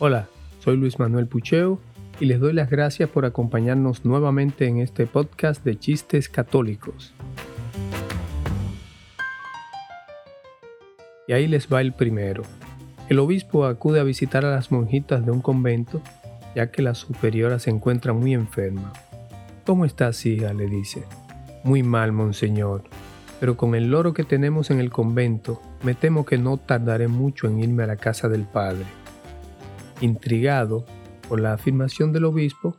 Hola, soy Luis Manuel Pucheo y les doy las gracias por acompañarnos nuevamente en este podcast de chistes católicos. Y ahí les va el primero. El obispo acude a visitar a las monjitas de un convento, ya que la superiora se encuentra muy enferma. ¿Cómo estás, hija? le dice. Muy mal, monseñor, pero con el loro que tenemos en el convento, me temo que no tardaré mucho en irme a la casa del padre. Intrigado por la afirmación del obispo,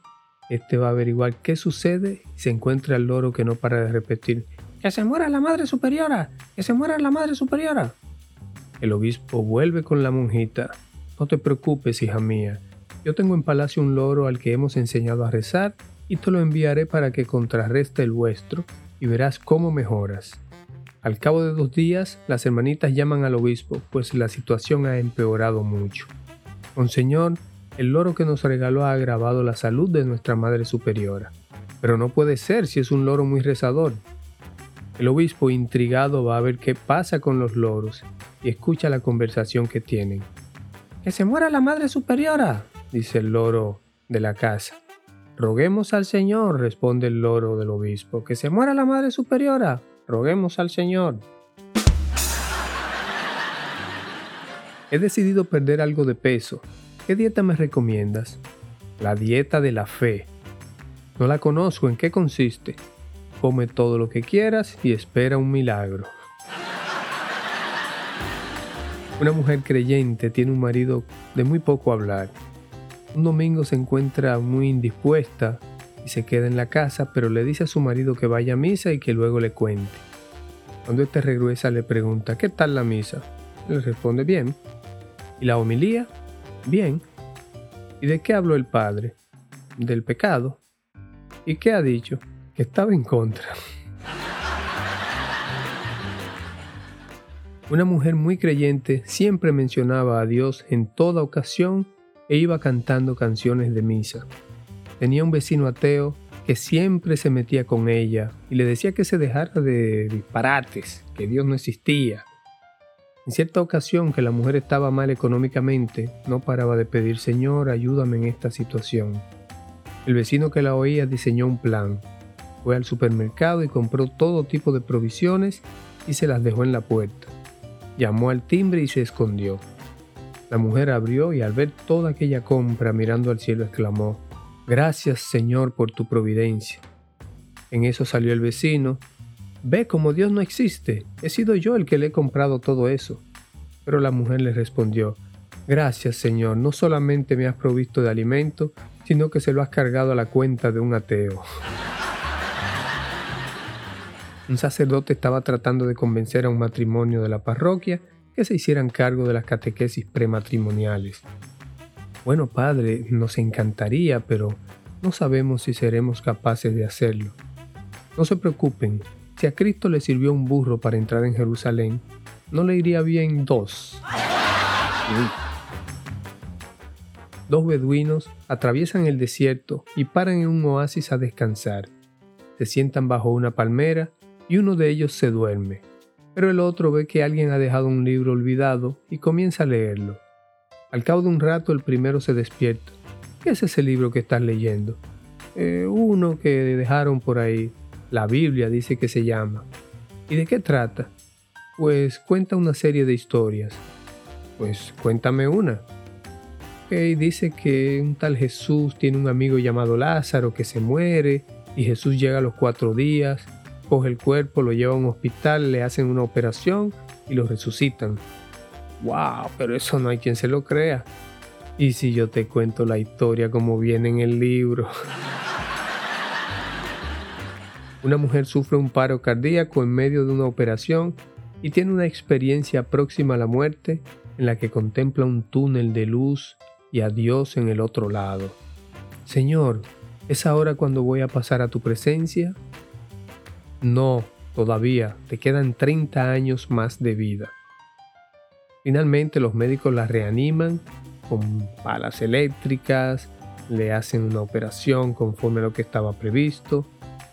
este va a averiguar qué sucede y se encuentra el loro que no para de repetir: ¡Que se muera la madre superiora! ¡Que se muera la madre superiora! El obispo vuelve con la monjita. No te preocupes, hija mía. Yo tengo en palacio un loro al que hemos enseñado a rezar y te lo enviaré para que contrarreste el vuestro y verás cómo mejoras. Al cabo de dos días, las hermanitas llaman al obispo, pues la situación ha empeorado mucho. Monseñor, el loro que nos regaló ha agravado la salud de nuestra Madre Superiora. Pero no puede ser si es un loro muy rezador. El obispo, intrigado, va a ver qué pasa con los loros y escucha la conversación que tienen. ¡Que se muera la Madre Superiora! dice el loro de la casa. Roguemos al Señor, responde el loro del obispo. ¡Que se muera la Madre Superiora! Roguemos al Señor. He decidido perder algo de peso. ¿Qué dieta me recomiendas? La dieta de la fe. No la conozco, ¿en qué consiste? Come todo lo que quieras y espera un milagro. Una mujer creyente tiene un marido de muy poco hablar. Un domingo se encuentra muy indispuesta y se queda en la casa, pero le dice a su marido que vaya a misa y que luego le cuente. Cuando este regresa le pregunta, ¿qué tal la misa? Le responde, bien. ¿Y la homilía? Bien. ¿Y de qué habló el padre? Del pecado. ¿Y qué ha dicho? estaba en contra. Una mujer muy creyente siempre mencionaba a Dios en toda ocasión e iba cantando canciones de misa. Tenía un vecino ateo que siempre se metía con ella y le decía que se dejara de disparates, que Dios no existía. En cierta ocasión que la mujer estaba mal económicamente, no paraba de pedir Señor, ayúdame en esta situación. El vecino que la oía diseñó un plan, fue al supermercado y compró todo tipo de provisiones y se las dejó en la puerta. Llamó al timbre y se escondió. La mujer abrió y al ver toda aquella compra mirando al cielo exclamó, Gracias Señor por tu providencia. En eso salió el vecino, Ve como Dios no existe, he sido yo el que le he comprado todo eso. Pero la mujer le respondió, Gracias Señor, no solamente me has provisto de alimento, sino que se lo has cargado a la cuenta de un ateo. Un sacerdote estaba tratando de convencer a un matrimonio de la parroquia que se hicieran cargo de las catequesis prematrimoniales. Bueno, padre, nos encantaría, pero no sabemos si seremos capaces de hacerlo. No se preocupen, si a Cristo le sirvió un burro para entrar en Jerusalén, ¿no le iría bien dos? Dos beduinos atraviesan el desierto y paran en un oasis a descansar. Se sientan bajo una palmera y uno de ellos se duerme, pero el otro ve que alguien ha dejado un libro olvidado y comienza a leerlo. Al cabo de un rato el primero se despierta. ¿Qué es ese libro que estás leyendo? Eh, uno que dejaron por ahí. La Biblia dice que se llama. ¿Y de qué trata? Pues cuenta una serie de historias. Pues cuéntame una. Ok, dice que un tal Jesús tiene un amigo llamado Lázaro que se muere y Jesús llega a los cuatro días coge el cuerpo, lo lleva a un hospital, le hacen una operación y lo resucitan. ¡Wow! Pero eso no hay quien se lo crea. Y si yo te cuento la historia como viene en el libro. Una mujer sufre un paro cardíaco en medio de una operación y tiene una experiencia próxima a la muerte en la que contempla un túnel de luz y a Dios en el otro lado. Señor, ¿es ahora cuando voy a pasar a tu presencia? No, todavía, te quedan 30 años más de vida. Finalmente los médicos la reaniman con palas eléctricas, le hacen una operación conforme a lo que estaba previsto.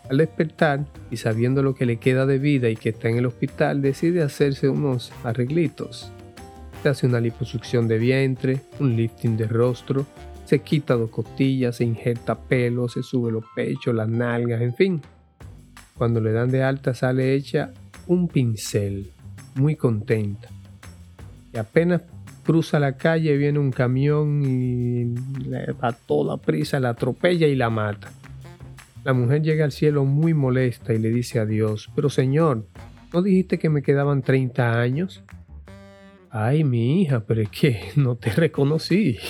Al despertar y sabiendo lo que le queda de vida y que está en el hospital, decide hacerse unos arreglitos. se hace una liposucción de vientre, un lifting de rostro, se quita dos costillas, se injerta pelo, se sube los pechos, las nalgas, en fin. Cuando le dan de alta sale hecha un pincel, muy contenta. Y apenas cruza la calle viene un camión y a toda prisa la atropella y la mata. La mujer llega al cielo muy molesta y le dice a Dios, pero Señor, ¿no dijiste que me quedaban 30 años? Ay, mi hija, pero es que no te reconocí.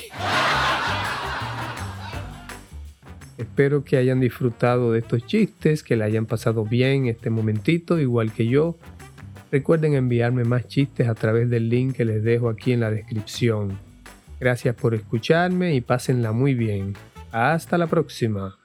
Espero que hayan disfrutado de estos chistes, que le hayan pasado bien este momentito, igual que yo. Recuerden enviarme más chistes a través del link que les dejo aquí en la descripción. Gracias por escucharme y pásenla muy bien. Hasta la próxima.